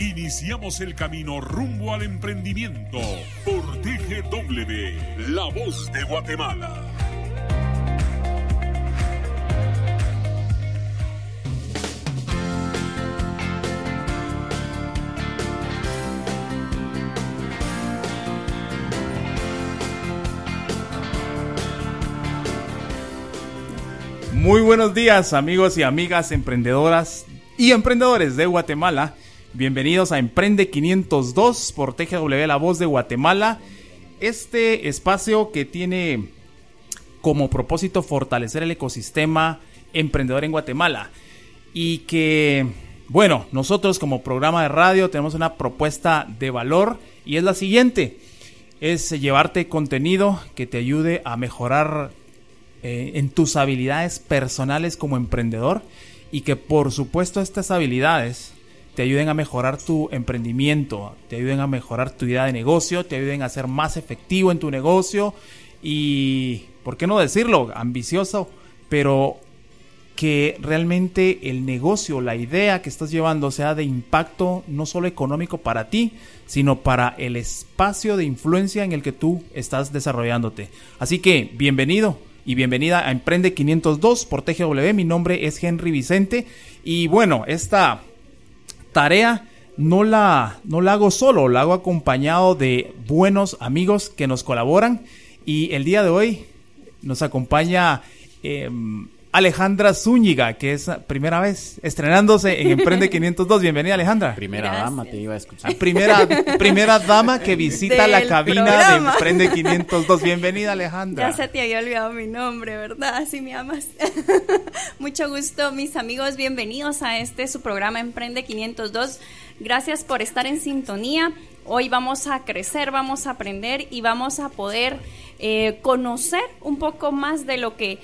Iniciamos el camino rumbo al emprendimiento por TGW, La Voz de Guatemala. Muy buenos días amigos y amigas emprendedoras y emprendedores de Guatemala. Bienvenidos a Emprende 502 por TGW La Voz de Guatemala. Este espacio que tiene como propósito fortalecer el ecosistema emprendedor en Guatemala. Y que, bueno, nosotros como programa de radio tenemos una propuesta de valor y es la siguiente. Es llevarte contenido que te ayude a mejorar eh, en tus habilidades personales como emprendedor y que por supuesto estas habilidades te ayuden a mejorar tu emprendimiento, te ayuden a mejorar tu idea de negocio, te ayuden a ser más efectivo en tu negocio y, ¿por qué no decirlo? Ambicioso, pero que realmente el negocio, la idea que estás llevando sea de impacto no solo económico para ti, sino para el espacio de influencia en el que tú estás desarrollándote. Así que, bienvenido y bienvenida a Emprende 502 por TGW. Mi nombre es Henry Vicente y bueno, esta tarea no la, no la hago solo, la hago acompañado de buenos amigos que nos colaboran. Y el día de hoy nos acompaña em, Alejandra Zúñiga, que es primera vez estrenándose en Emprende 502. Bienvenida, Alejandra. Primera dama, te iba a escuchar. Primera, primera dama que visita la cabina de Emprende 502. Bienvenida, Alejandra. Ya se te había olvidado mi nombre, ¿verdad? Así me amas. Mucho gusto, mis amigos. Bienvenidos a este su programa Emprende 502. Gracias por estar en sintonía. Hoy vamos a crecer, vamos a aprender y vamos a poder eh, conocer un poco más de lo que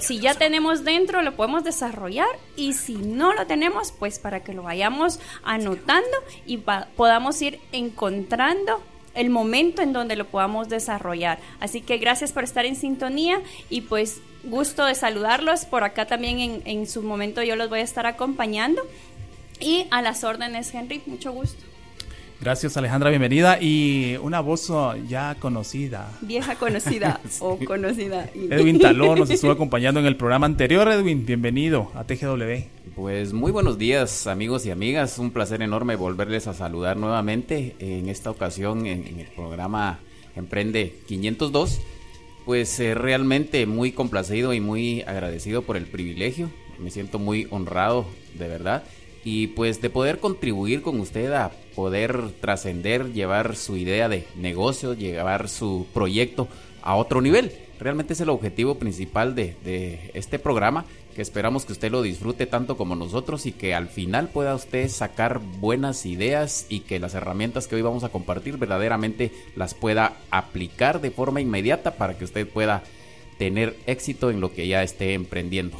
si ya tenemos dentro, lo podemos desarrollar y si no lo tenemos, pues para que lo vayamos anotando y podamos ir encontrando el momento en donde lo podamos desarrollar. Así que gracias por estar en sintonía y pues gusto de saludarlos. Por acá también en, en su momento yo los voy a estar acompañando. Y a las órdenes, Henry, mucho gusto. Gracias Alejandra, bienvenida. Y una voz oh, ya conocida. Vieja conocida o conocida. Edwin Talón nos estuvo acompañando en el programa anterior. Edwin, bienvenido a TGW. Pues muy buenos días amigos y amigas. Un placer enorme volverles a saludar nuevamente en esta ocasión en, el programa Emprende 502. Pues eh, realmente muy complacido y muy agradecido por el privilegio. Me siento muy honrado, de verdad y pues de poder contribuir con usted a poder trascender, llevar su idea de negocio, llevar su proyecto a otro nivel. Realmente es el objetivo principal de, este programa, que esperamos que usted lo disfrute tanto como nosotros y que al final pueda usted sacar buenas ideas y que las herramientas que hoy vamos a compartir verdaderamente las pueda aplicar de forma inmediata para que usted pueda tener éxito en lo que ya esté emprendiendo.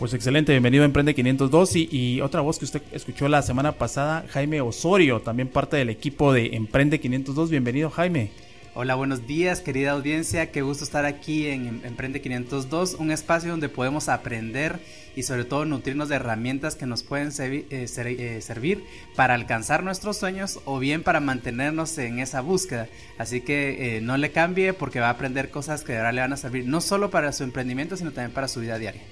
Pues excelente, bienvenido a Emprende 502 y, y, otra voz que usted escuchó la semana pasada, Jaime Osorio, también parte del equipo de Emprende 502. Bienvenido Jaime. Hola, buenos días querida audiencia, qué gusto estar aquí en Emprende 502, un espacio donde podemos aprender y sobre todo nutrirnos de herramientas que nos pueden eh, eh, servir para alcanzar nuestros sueños o bien para mantenernos en esa búsqueda. Así que eh, no le cambie porque va a aprender cosas que ahora le van a servir no solo para su emprendimiento, sino también para su vida diaria.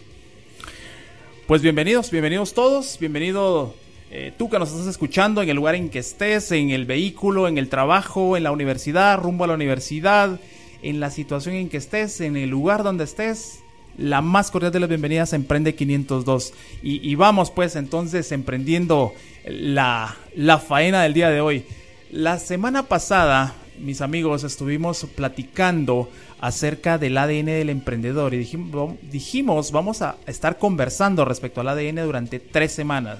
Pues bienvenidos, bienvenidos todos, bienvenido eh, tú que nos estás escuchando en el lugar en que estés, en el vehículo, en el trabajo, en la universidad, rumbo a la universidad, en la situación en que estés, en el lugar donde estés. La más cordial de las bienvenidas a Emprende 502. Y, vamos pues entonces emprendiendo la, la faena del día de hoy. La semana pasada, mis amigos, estuvimos platicando acerca del ADN del emprendedor y dijimos, vamos a estar conversando respecto al ADN durante tres semanas.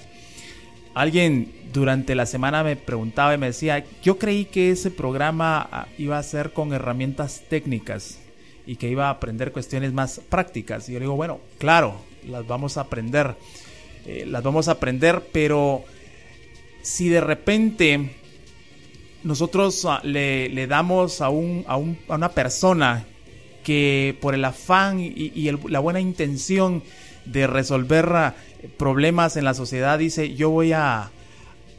Alguien durante la semana me preguntaba y me decía, yo creí que ese programa ah, iba a ser con herramientas técnicas y que iba a aprender cuestiones más prácticas. Y yo le digo, bueno, claro, las vamos a aprender, eh, las vamos a aprender, pero si de repente nosotros ah, le, damos a, un, a, una persona que por el afán y, la buena intención de resolver ah, problemas en la sociedad dice yo voy a,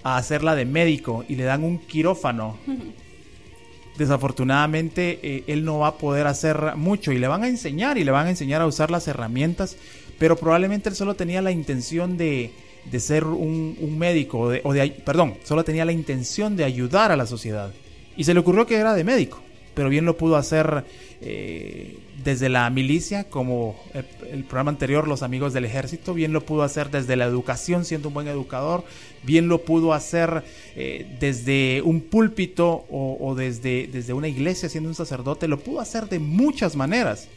a hacerla de médico y le dan un quirófano. Desafortunadamente eh, él no va a poder hacer mucho y le van a enseñar y le van a enseñar a usar las herramientas, pero probablemente él solo tenía la intención de, de ser un, médico, o de, perdón, solo tenía la intención de ayudar a la sociedad. Y se le ocurrió que era de médico, pero bien lo pudo hacer eh, desde la milicia, como el, programa anterior, Los Amigos del Ejército, bien lo pudo hacer desde la educación, siendo un buen educador, bien lo pudo hacer eh, desde un púlpito o, o, desde, desde una iglesia, siendo un sacerdote, lo pudo hacer de muchas maneras.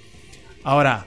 Ahora,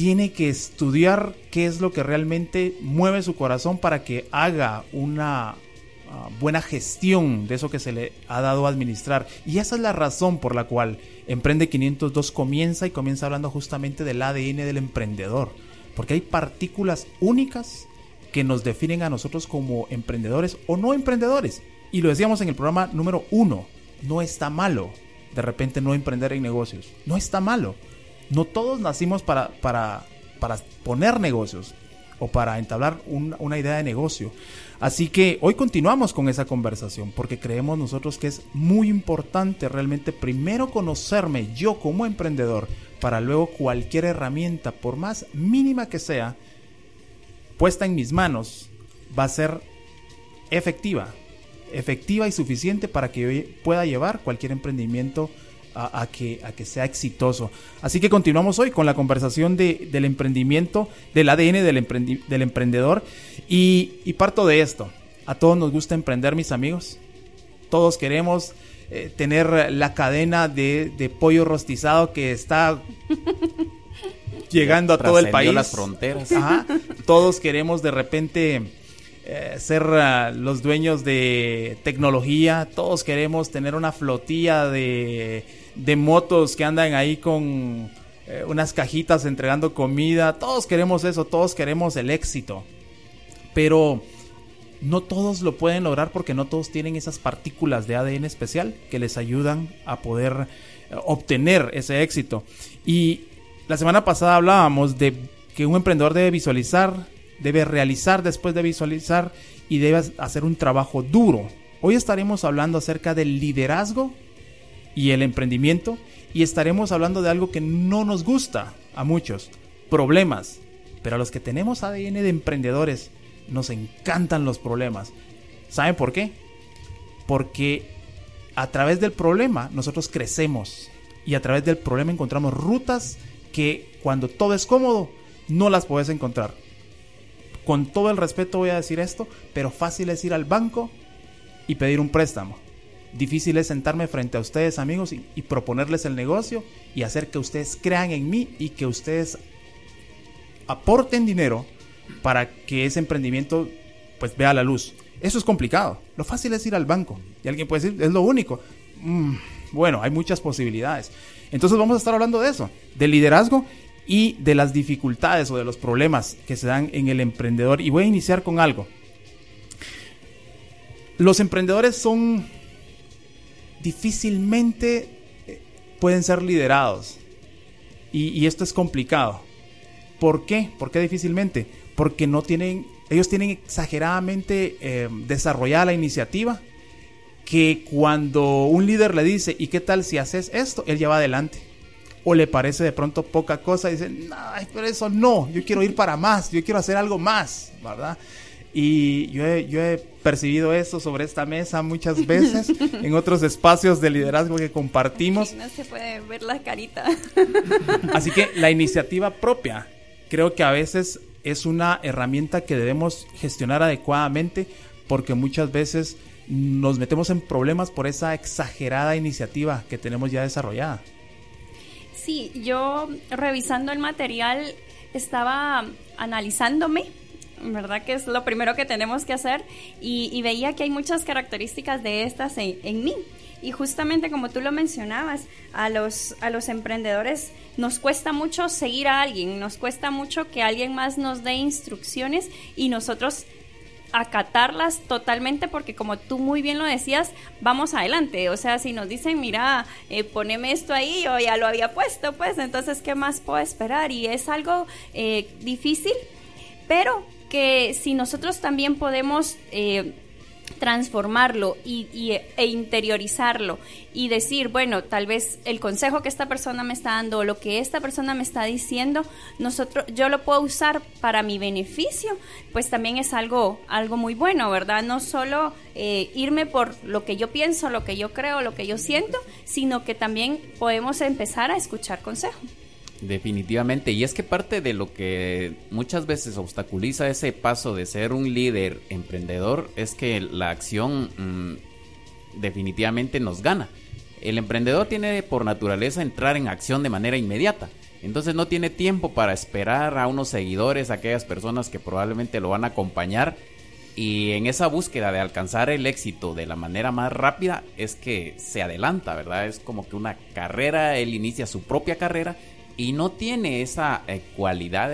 tiene que estudiar qué es lo que realmente mueve su corazón para que haga una ah, buena gestión de eso que se le ha dado a administrar. Y esa es la razón por la cual Emprende 502 comienza y comienza hablando justamente del ADN del emprendedor. Porque hay partículas únicas que nos definen a nosotros como emprendedores o no emprendedores. Y lo decíamos en el programa número uno, no está malo de repente no emprender en negocios. No está malo no todos nacimos para, para, para poner negocios o para entablar una idea de negocio. Así que hoy continuamos con esa conversación porque creemos nosotros que es muy importante realmente primero conocerme yo como emprendedor para luego cualquier herramienta, por más mínima que sea, puesta en mis manos, va a ser efectiva, efectiva y suficiente para que yo pueda llevar cualquier emprendimiento a, que, a que sea exitoso. Así que continuamos hoy con la conversación de, del emprendimiento, del ADN del, del emprendedor y, parto de esto. A todos nos gusta emprender, mis amigos. Todos queremos eh, tener la cadena de, pollo rostizado que está llegando a todo el país. las fronteras. Todos queremos de repente eh, ser ah, los dueños de tecnología. Todos queremos tener una flotilla de de motos que andan ahí con eh, unas cajitas entregando comida. Todos queremos eso, todos queremos el éxito. Pero no todos lo pueden lograr porque no todos tienen esas partículas de ADN especial que les ayudan a poder eh, obtener ese éxito. Y la semana pasada hablábamos de que un emprendedor debe visualizar, debe realizar después de visualizar y debe hacer un trabajo duro. Hoy estaremos hablando acerca del liderazgo y el emprendimiento y estaremos hablando de algo que no nos gusta a muchos, problemas. Pero a los que tenemos ADN de emprendedores nos encantan los problemas. ¿Saben por qué? Porque a través del problema nosotros crecemos y a través del problema encontramos rutas que cuando todo es cómodo no las puedes encontrar. Con todo el respeto voy a decir esto, pero fácil es ir al banco y pedir un préstamo Difícil es sentarme frente a ustedes amigos y, proponerles el negocio y hacer que ustedes crean en mí y que ustedes aporten dinero para que ese emprendimiento pues vea la luz. Eso es complicado. Lo fácil es ir al banco. Y alguien puede decir, es lo único. Mm, bueno, hay muchas posibilidades. Entonces vamos a estar hablando de eso, del liderazgo y de las dificultades o de los problemas que se dan en el emprendedor. Y voy a iniciar con algo. Los emprendedores son difícilmente eh, pueden ser liderados. Y, esto es complicado. ¿Por qué? ¿Por qué difícilmente? Porque no tienen, ellos tienen exageradamente eh, desarrollada la iniciativa que cuando un líder le dice, ¿y qué tal si haces esto? Él ya va adelante. O le parece de pronto poca cosa y dice, no, pero eso no, yo quiero ir para más, yo quiero hacer algo más, ¿verdad? Y yo he, percibido eso sobre esta mesa muchas veces en otros espacios de liderazgo que compartimos. no se puede ver la carita. Así que la iniciativa propia creo que a veces es una herramienta que debemos gestionar adecuadamente porque muchas veces nos metemos en problemas por esa exagerada iniciativa que tenemos ya desarrollada. Sí, yo revisando el material estaba analizándome ¿verdad? Que es lo primero que tenemos que hacer. Y, veía que hay muchas características de estas en, mí. Y justamente como tú lo mencionabas, a los, a los emprendedores nos cuesta mucho seguir a alguien, nos cuesta mucho que alguien más nos dé instrucciones y nosotros acatarlas totalmente porque como tú muy bien lo decías, vamos adelante. O sea, si nos dicen, mira, eh, poneme esto ahí, yo ya lo había puesto, pues entonces, ¿qué más puedo esperar? Y es algo eh, difícil, pero que si nosotros también podemos... Eh, transformarlo y, e interiorizarlo y decir, bueno, tal vez el consejo que esta persona me está dando o lo que esta persona me está diciendo, nosotros, yo lo puedo usar para mi beneficio, pues también es algo, algo muy bueno, ¿verdad? No solo eh, irme por lo que yo pienso, lo que yo creo, lo que yo siento, sino que también podemos empezar a escuchar consejo. Definitivamente, y es que parte de lo que muchas veces obstaculiza ese paso de ser un líder emprendedor es que la acción mm, definitivamente nos gana. El emprendedor tiene por naturaleza entrar en acción de manera inmediata, entonces no tiene tiempo para esperar a unos seguidores, a aquellas personas que probablemente lo van a acompañar y en esa búsqueda de alcanzar el éxito de la manera más rápida es que se adelanta, ¿verdad? Es como que una carrera, él inicia su propia carrera y no tiene esa eh, cualidad,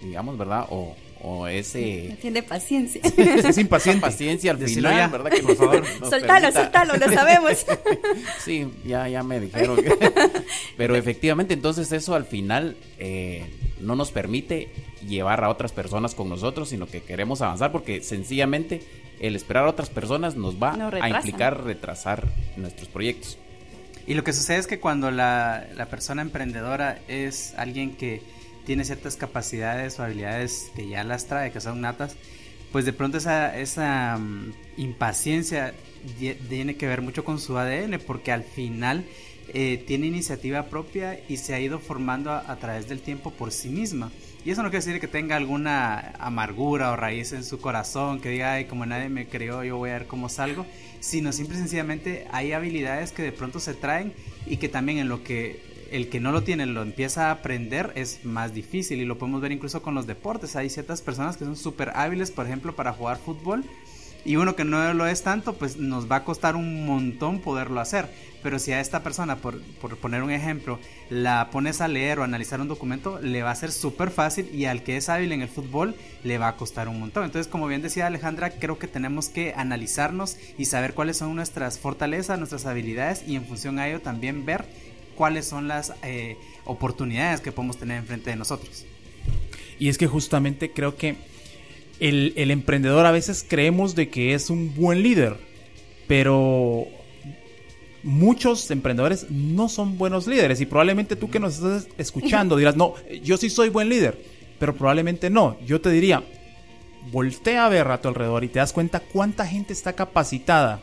digamos, ¿verdad? O, o ese... No tiene paciencia. es impaciente. paciencia al final, ¿verdad? Que por favor soltalo, soltalo, lo sabemos. sí, ya, ya me dijeron. Pero efectivamente, entonces eso al final eh, no nos permite llevar a otras personas con nosotros, sino que queremos avanzar porque sencillamente el esperar a otras personas nos va a implicar retrasar nuestros proyectos. Y lo que sucede es que cuando la, persona emprendedora es alguien que tiene ciertas capacidades o habilidades que ya las trae, que son natas, pues de pronto esa, esa mm, impaciencia tiene que ver mucho con su ADN, porque al final eh, tiene iniciativa propia y se ha ido formando a, través del tiempo por sí misma. Y eso no quiere decir que tenga alguna amargura o raíz en su corazón, que diga, ay, como nadie me creó, yo voy a ver cómo salgo, sino simple y sencillamente hay habilidades que de pronto se traen y que también en lo que el que no lo tiene lo empieza a aprender es más difícil y lo podemos ver incluso con los deportes. Hay ciertas personas que son súper hábiles, por ejemplo, para jugar fútbol y uno que no lo es tanto, pues nos va a costar un montón poderlo hacer. Pero si a esta persona, por, poner un ejemplo, la pones a leer o analizar un documento, le va a ser súper fácil y al que es hábil en el fútbol le va a costar un montón. Entonces, como bien decía Alejandra, creo que tenemos que analizarnos y saber cuáles son nuestras fortalezas, nuestras habilidades y en función a ello también ver cuáles son las eh, oportunidades que podemos tener enfrente de nosotros. Y es que justamente creo que el, el emprendedor a veces creemos de que es un buen líder, pero muchos emprendedores no son buenos líderes y probablemente tú que nos estás escuchando dirás, no, yo sí soy buen líder, pero probablemente no. Yo te diría, voltea a ver a tu alrededor y te das cuenta cuánta gente está capacitada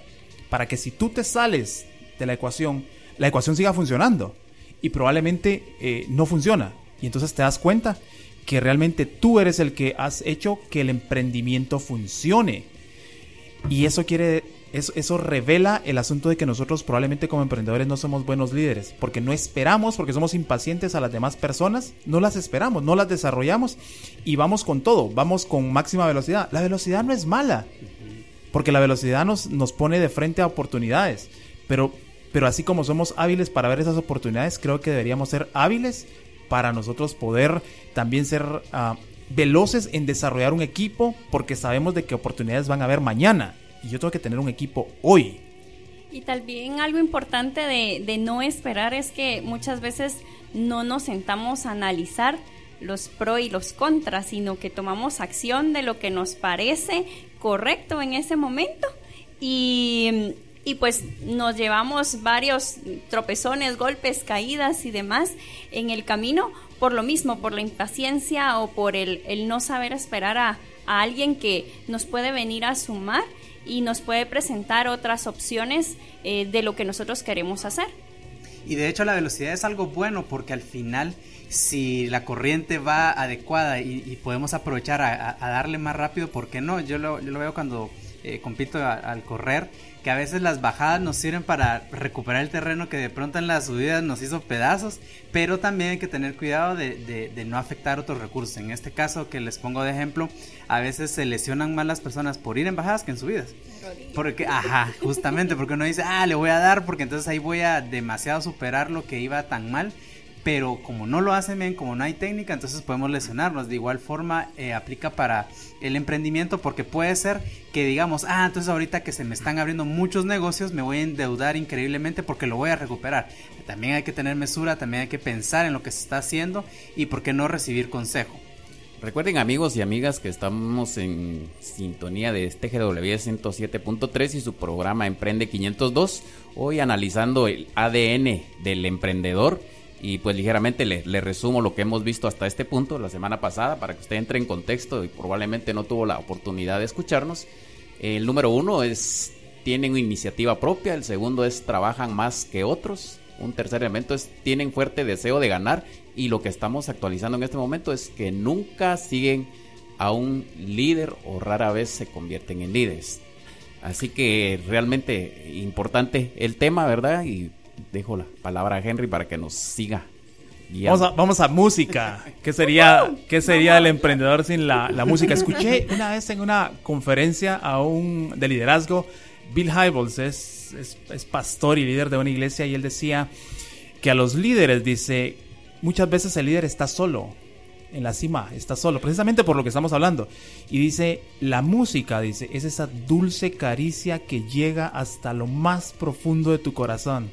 para que si tú te sales de la ecuación, la ecuación siga funcionando y probablemente eh, no funciona. Y entonces te das cuenta que realmente tú eres el que has hecho que el emprendimiento funcione. Y eso quiere eso, revela el asunto de que nosotros probablemente como emprendedores no somos buenos líderes, porque no esperamos, porque somos impacientes a las demás personas, no las esperamos, no las desarrollamos y vamos con todo, vamos con máxima velocidad. La velocidad no es mala, porque la velocidad nos, nos pone de frente a oportunidades, pero, pero así como somos hábiles para ver esas oportunidades, creo que deberíamos ser hábiles para nosotros poder también ser... Ah, veloces en desarrollar un equipo porque sabemos de qué oportunidades van a haber mañana y yo tengo que tener un equipo hoy. Y también algo importante de, de no esperar es que muchas veces no nos sentamos a analizar los pros y los contras, sino que tomamos acción de lo que nos parece correcto en ese momento y, y, pues nos llevamos varios tropezones, golpes, caídas y demás en el camino por lo mismo, por la impaciencia o por el, el no saber esperar a, a alguien que nos puede venir a sumar y nos puede presentar otras opciones eh, de lo que nosotros queremos hacer. Y de hecho la velocidad es algo bueno porque al final si la corriente va adecuada y, podemos aprovechar a, darle más rápido, ¿por qué no? Yo lo, yo lo veo cuando eh, compito al correr, que a veces las bajadas nos sirven para recuperar el terreno que de pronto en las subidas nos hizo pedazos, pero también hay que tener cuidado de, no afectar otros recursos. En este caso que les pongo de ejemplo, a veces se lesionan más las personas por ir en bajadas que en subidas. Porque, ajá, justamente, porque uno dice, ah, le voy a dar porque entonces ahí voy a demasiado superar lo que iba tan mal pero como no lo hacen bien, como no hay técnica, entonces podemos lesionarnos. De igual forma eh, aplica para el emprendimiento porque puede ser que digamos, ah, entonces ahorita que se me están abriendo muchos negocios, me voy a endeudar increíblemente porque lo voy a recuperar. También hay que tener mesura, también hay que pensar en lo que se está haciendo y por qué no recibir consejo. Recuerden amigos y amigas que estamos en sintonía de este GW 107.3 y su programa Emprende 502, hoy analizando el ADN del emprendedor y pues ligeramente le, resumo lo que hemos visto hasta este punto la semana pasada para que usted entre en contexto y probablemente no tuvo la oportunidad de escucharnos. El número uno es tienen iniciativa propia, el segundo es trabajan más que otros, un tercer elemento es tienen fuerte deseo de ganar y lo que estamos actualizando en este momento es que nunca siguen a un líder o rara vez se convierten en líderes. Así que realmente importante el tema, ¿verdad? Y dejo la palabra a Henry para que nos siga. Vamos a, música. ¿Qué sería, ¿qué sería el emprendedor sin la, música? Escuché una vez en una conferencia a un de liderazgo, Bill Hybels es, es, pastor y líder de una iglesia y él decía que a los líderes, dice, muchas veces el líder está solo, en la cima, está solo, precisamente por lo que estamos hablando. Y dice, la música, dice, es esa dulce caricia que llega hasta lo más profundo de tu corazón.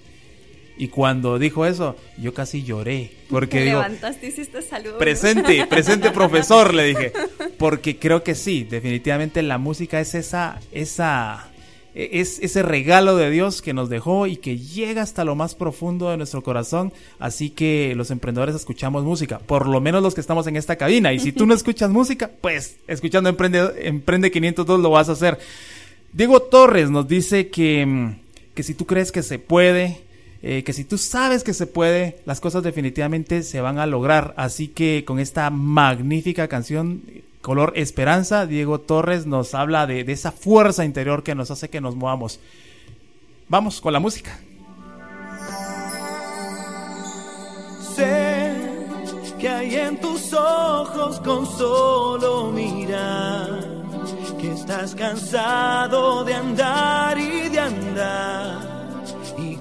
Y cuando dijo eso, yo casi lloré. Porque Te levantaste y hiciste saludos. Presente, presente profesor, le dije. Porque creo que sí, definitivamente la música es esa, esa, es ese regalo de Dios que nos dejó y que llega hasta lo más profundo de nuestro corazón. Así que los emprendedores escuchamos música, por lo menos los que estamos en esta cabina. Y si tú no escuchas música, pues escuchando Emprende, Emprende 502 lo vas a hacer. Diego Torres nos dice que, que si tú crees que se puede, eh, que si tú sabes que se puede, las cosas definitivamente se van a lograr. Así que con esta magnífica canción, color esperanza, Diego Torres nos habla de, de esa fuerza interior que nos hace que nos movamos. Vamos con la música. Sé que hay en tus ojos con solo mirar que estás cansado de andar y de andar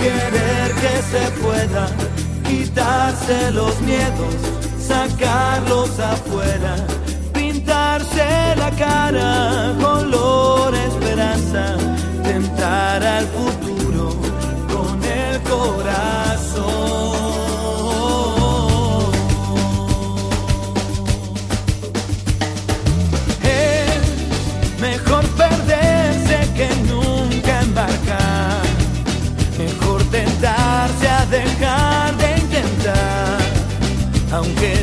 querer que se pueda quitarse los miedos, sacarlos afuera, pintarse la cara, color esperanza, tentar al futuro con el corazón. Aunque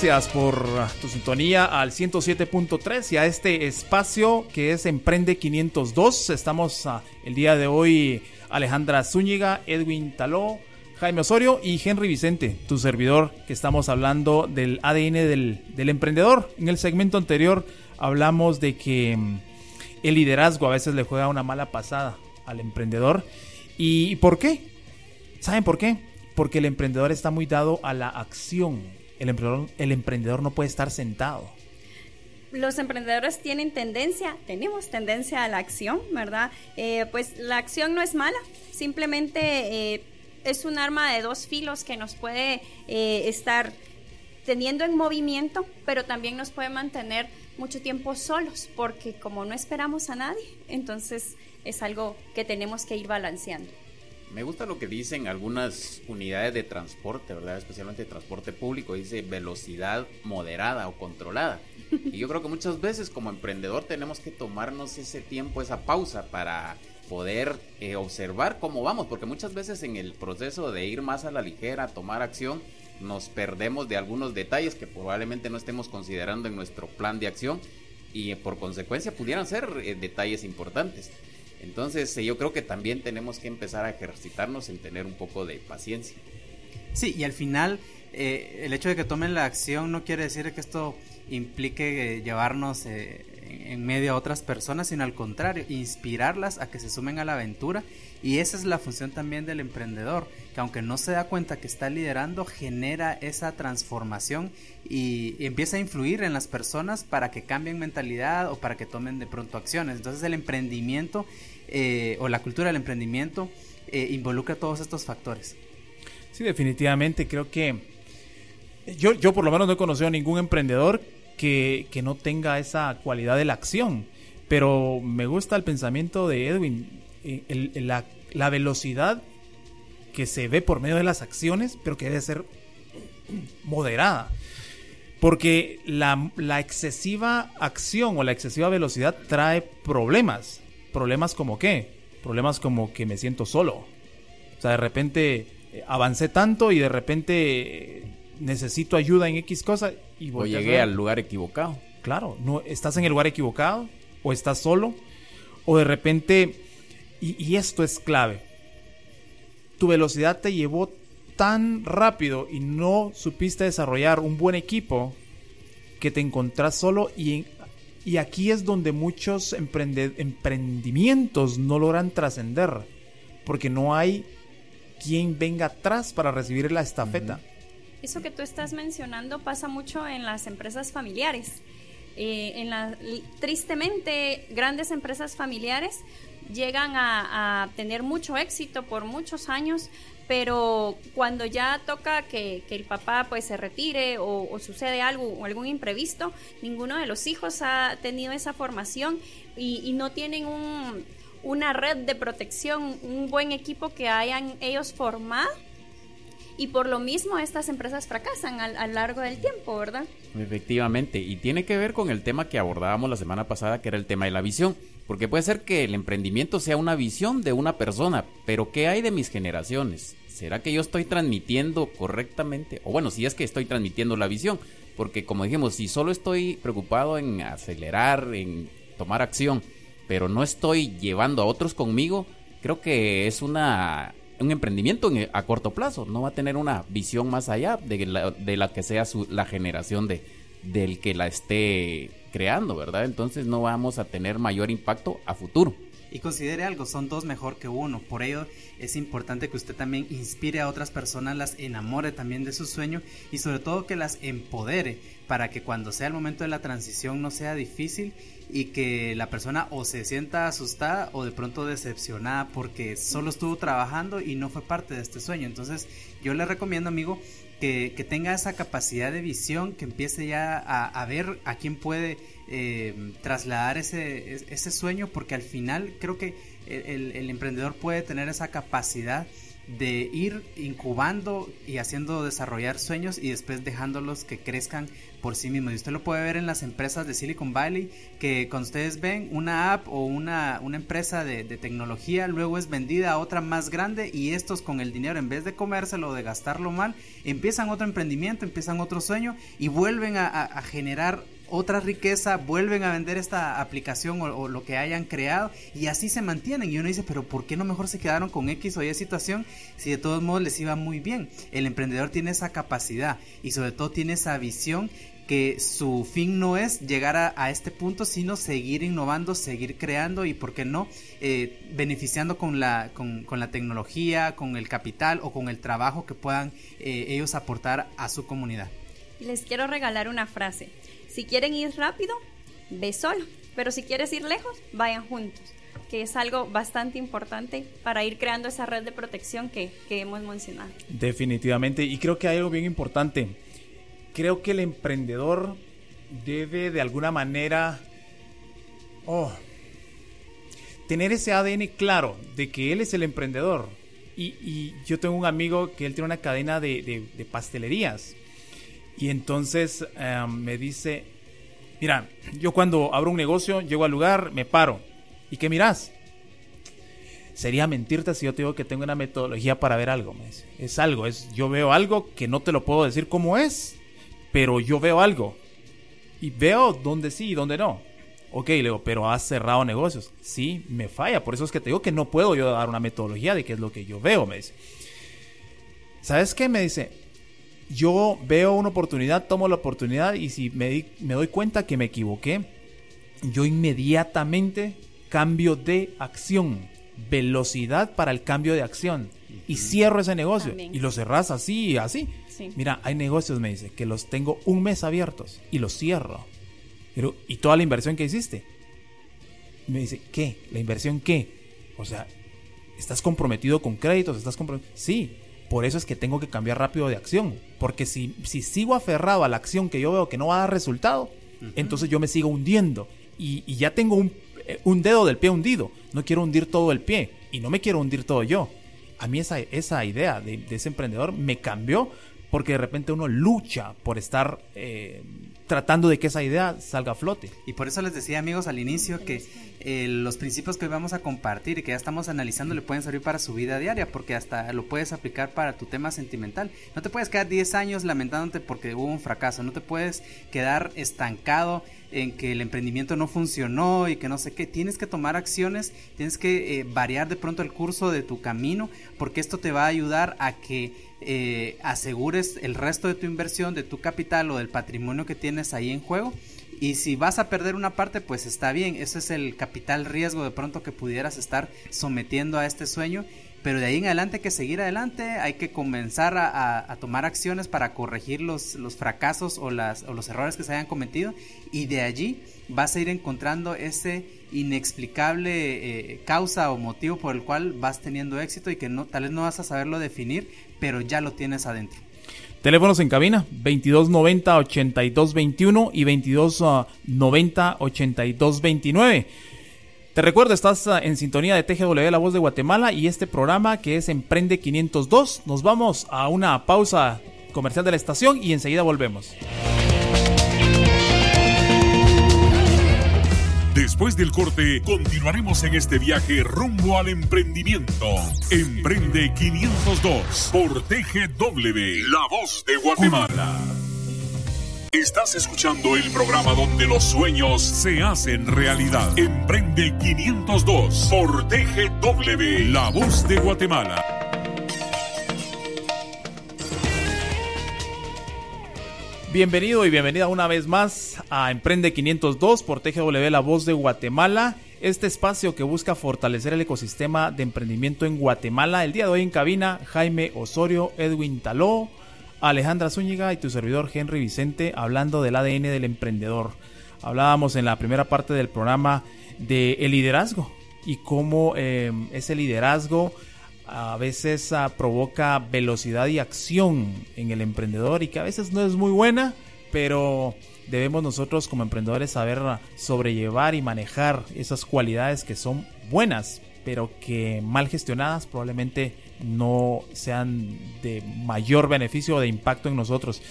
Gracias por tu sintonía al 107.3 y a este espacio que es Emprende 502. Estamos uh, el día de hoy Alejandra Zúñiga, Edwin Taló, Jaime Osorio y Henry Vicente, tu servidor, que estamos hablando del ADN del, del emprendedor. En el segmento anterior hablamos de que mm, el liderazgo a veces le juega una mala pasada al emprendedor. ¿Y por qué? ¿Saben por qué? Porque el emprendedor está muy dado a la acción el emprendedor, el emprendedor no puede estar sentado. Los emprendedores tienen tendencia, tenemos tendencia a la acción, ¿verdad? Eh, pues la acción no es mala, simplemente eh, es un arma de dos filos que nos puede eh, estar teniendo en movimiento, pero también nos puede mantener mucho tiempo solos, porque como no esperamos a nadie, entonces es algo que tenemos que ir balanceando. Me gusta lo que dicen algunas unidades de transporte, ¿verdad? Especialmente transporte público, dice velocidad moderada o controlada. Y yo creo que muchas veces como emprendedor tenemos que tomarnos ese tiempo, esa pausa para poder eh, observar cómo vamos, porque muchas veces en el proceso de ir más a la ligera, tomar acción, nos perdemos de algunos detalles que probablemente no estemos considerando en nuestro plan de acción y por consecuencia pudieran ser eh, detalles importantes. Entonces eh, yo creo que también tenemos que empezar a ejercitarnos en tener un poco de paciencia. Sí, y al final eh, el hecho de que tomen la acción no quiere decir que esto implique eh, llevarnos en medio a otras personas, sino al contrario, inspirarlas a que se sumen a la aventura. Y esa es la función también del emprendedor, que aunque no se da cuenta que está liderando, genera esa transformación y, empieza a influir en las personas para que cambien mentalidad o para que tomen de pronto acciones. Entonces el emprendimiento eh, o la cultura del emprendimiento eh, involucra todos estos factores. Sí, definitivamente creo que yo, yo por lo menos no he conocido a ningún emprendedor que, que no tenga esa cualidad de la acción. Pero me gusta el pensamiento de Edwin, eh, la, la velocidad que se ve por medio de las acciones, pero que debe ser moderada. Porque la, la, excesiva acción o la excesiva velocidad trae problemas. Problemas como qué? Problemas como que me siento solo. O sea, de repente eh, avancé tanto y de repente eh, necesito ayuda en X cosa y voy o llegué al lugar equivocado. Claro, no estás en el lugar equivocado o estás solo o de repente y, y esto es clave. Tu velocidad te llevó tan rápido y no supiste desarrollar un buen equipo que te encontrás solo y, y aquí es donde muchos emprendimientos no logran trascender porque no hay quien venga atrás para recibir la estafeta. Eso que tú estás mencionando pasa mucho en las empresas familiares. Eh, en la, tristemente, grandes empresas familiares llegan a, tener mucho éxito por muchos años, pero cuando ya toca que, el papá pues se retire o, sucede algo o algún imprevisto, ninguno de los hijos ha tenido esa formación y, y no tienen un, una red de protección, un buen equipo que hayan ellos formado y por lo mismo estas empresas fracasan a, lo largo del tiempo, ¿verdad? Efectivamente, y tiene que ver con el tema que abordábamos la semana pasada, que era el tema de la visión, porque puede ser que el emprendimiento sea una visión de una persona, pero ¿qué hay de mis generaciones? ¿Será que yo estoy transmitiendo correctamente? O bueno, si es que estoy transmitiendo la visión, porque como dijimos, si solo estoy preocupado en acelerar, en tomar acción, pero no estoy llevando a otros conmigo, creo que es una un emprendimiento a corto plazo, no va a tener una visión más allá de la, de la que sea su, la generación de, del que la esté creando, ¿verdad? Entonces no vamos a tener mayor impacto a futuro. Y considere algo, son dos mejor que uno. Por ello es importante que usted también inspire a otras personas, las enamore también de su sueño y sobre todo que las empodere para que cuando sea el momento de la transición no sea difícil y que la persona o se sienta asustada o de pronto decepcionada porque solo estuvo trabajando y no fue parte de este sueño. Entonces yo le recomiendo amigo que, tenga esa capacidad de visión, que empiece ya a, ver a quién puede eh, trasladar ese, ese sueño porque al final creo que el, el emprendedor puede tener esa capacidad de ir incubando y haciendo desarrollar sueños y después dejándolos que crezcan por sí mismos. Y usted lo puede ver en las empresas de Silicon Valley, que cuando ustedes ven una app o una, una empresa de, tecnología, luego es vendida a otra más grande y estos con el dinero, en vez de comérselo o de gastarlo mal, empiezan otro emprendimiento, empiezan otro sueño y vuelven a, a generar otra riqueza, vuelven a vender esta aplicación o, lo que hayan creado y así se mantienen. Y uno dice, pero ¿por qué no mejor se quedaron con X o Y situación si de todos modos les iba muy bien? El emprendedor tiene esa capacidad y sobre todo tiene esa visión que su fin no es llegar a, este punto, sino seguir innovando, seguir creando y, ¿por qué no?, eh, beneficiando con la, con, la tecnología, con el capital o con el trabajo que puedan eh, ellos aportar a su comunidad. Les quiero regalar una frase. Si quieren ir rápido, ve solo. Pero si quieres ir lejos, vayan juntos. Que es algo bastante importante para ir creando esa red de protección que, hemos mencionado. Definitivamente. Y creo que hay algo bien importante. Creo que el emprendedor debe de alguna manera oh, tener ese ADN claro de que él es el emprendedor. Y, yo tengo un amigo que él tiene una cadena de pastelerías y entonces em, me dice, mira, yo cuando abro un negocio, llego al lugar, me paro. ¿Y qué miras? Sería mentirte si yo te digo que tengo una metodología para ver algo. Me dice. Es algo, es yo veo algo que no te lo puedo decir cómo es, pero yo veo algo. Y veo dónde sí y dónde no. Ok, le digo, pero has cerrado negocios. Sí, me falla. Por eso es que te digo que no puedo yo dar una metodología de qué es lo que yo veo, me dice. ¿Sabes qué? Me dice, yo veo una oportunidad, tomo la oportunidad y si me, me doy cuenta que me equivoqué, yo inmediatamente cambio de acción, velocidad para el cambio de acción y cierro ese negocio y lo cerras así y así. Mira, hay negocios, me dice, que los tengo un mes abiertos y los cierro. Pero, ¿y toda la inversión que hiciste? Me dice, ¿qué? ¿La inversión qué? O sea, ¿estás comprometido con créditos? ¿Estás comprometido? Sí, por eso es que tengo que cambiar rápido de acción. Porque si, si sigo aferrado a la acción que yo veo que no va a dar resultado, entonces yo me sigo hundiendo. Y, ya tengo un, eh, un, dedo del pie hundido. No quiero hundir todo el pie. Y no me quiero hundir todo yo. A mí esa, esa idea de, ese emprendedor me cambió porque de repente uno lucha por estar eh, tratando de que esa idea salga a flote. Y por eso les decía amigos al inicio que eh, los principios que hoy vamos a compartir y que ya estamos analizando le pueden servir para su vida diaria porque hasta lo puedes aplicar para tu tema sentimental. No te puedes quedar 10 años lamentándote porque hubo un fracaso, no te puedes quedar estancado en que el emprendimiento no funcionó y que no sé qué. Tienes que tomar acciones, tienes que eh, variar de pronto el curso de tu camino porque esto te va a ayudar a que eh, asegures el resto de tu inversión, de tu capital o del patrimonio que tienes ahí en juego. Y si vas a perder una parte, pues está bien. Ese es el capital riesgo de pronto que pudieras estar sometiendo a este sueño. Pero de ahí en adelante hay que seguir adelante, hay que comenzar a, tomar acciones para corregir los, fracasos o, las, o los errores que se hayan cometido. Y de allí vas a ir encontrando ese inexplicable eh, causa o motivo por el cual vas teniendo éxito y que no, tal vez no vas a saberlo definir, pero ya lo tienes adentro. Teléfonos en cabina 2290-8221 y 2290-8229. Te recuerdo, estás ah, en sintonía de TGW La Voz de Guatemala y este programa que es Emprende 502. Nos vamos a una pausa comercial de la estación y enseguida volvemos. Después del corte, continuaremos en este viaje rumbo al emprendimiento. Emprende 502 por TGW, La Voz de Guatemala. Estás escuchando el programa donde los sueños se hacen realidad. Emprende 502 por TGW, La Voz de Guatemala. Bienvenido y bienvenida una vez más a Emprende 502 por TGW La Voz de Guatemala. Este espacio que busca fortalecer el ecosistema de emprendimiento en Guatemala. El día de hoy en cabina, Jaime Osorio, Edwin Taló, Alejandra Zúñiga y tu servidor Henry Vicente hablando del ADN del emprendedor. Hablábamos en la primera parte del programa de el liderazgo y cómo eh, ese liderazgo a veces ah, provoca velocidad y acción en el emprendedor y que a veces no es muy buena, pero debemos nosotros como emprendedores saber sobrellevar y manejar esas cualidades que son buenas, pero que mal gestionadas probablemente no sean de mayor beneficio o de impacto en nosotros.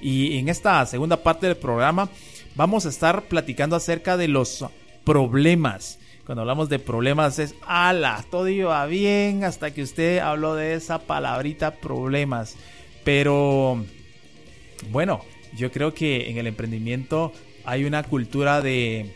Y en esta segunda parte del programa vamos a estar platicando acerca de los problemas. Cuando hablamos de problemas es, ala, todo iba bien hasta que usted habló de esa palabrita problemas. Pero, bueno, yo creo que en el emprendimiento hay una cultura de,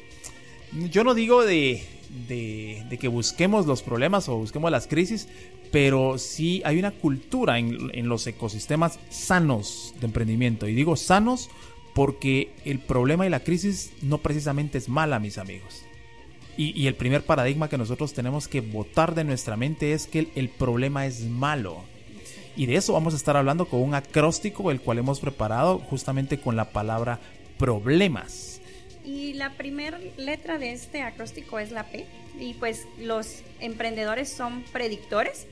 yo no digo de, de, que busquemos los problemas o busquemos las crisis, pero sí hay una cultura en, en, los ecosistemas sanos de emprendimiento. Y digo sanos porque el problema y la crisis no precisamente es mala, mis amigos. Y, y el primer paradigma que nosotros tenemos que botar de nuestra mente es que el, el problema es malo. Y de eso vamos a estar hablando con un acróstico, el cual hemos preparado justamente con la palabra problemas. Y la primera letra de este acróstico es la P. Y pues los emprendedores son predictores.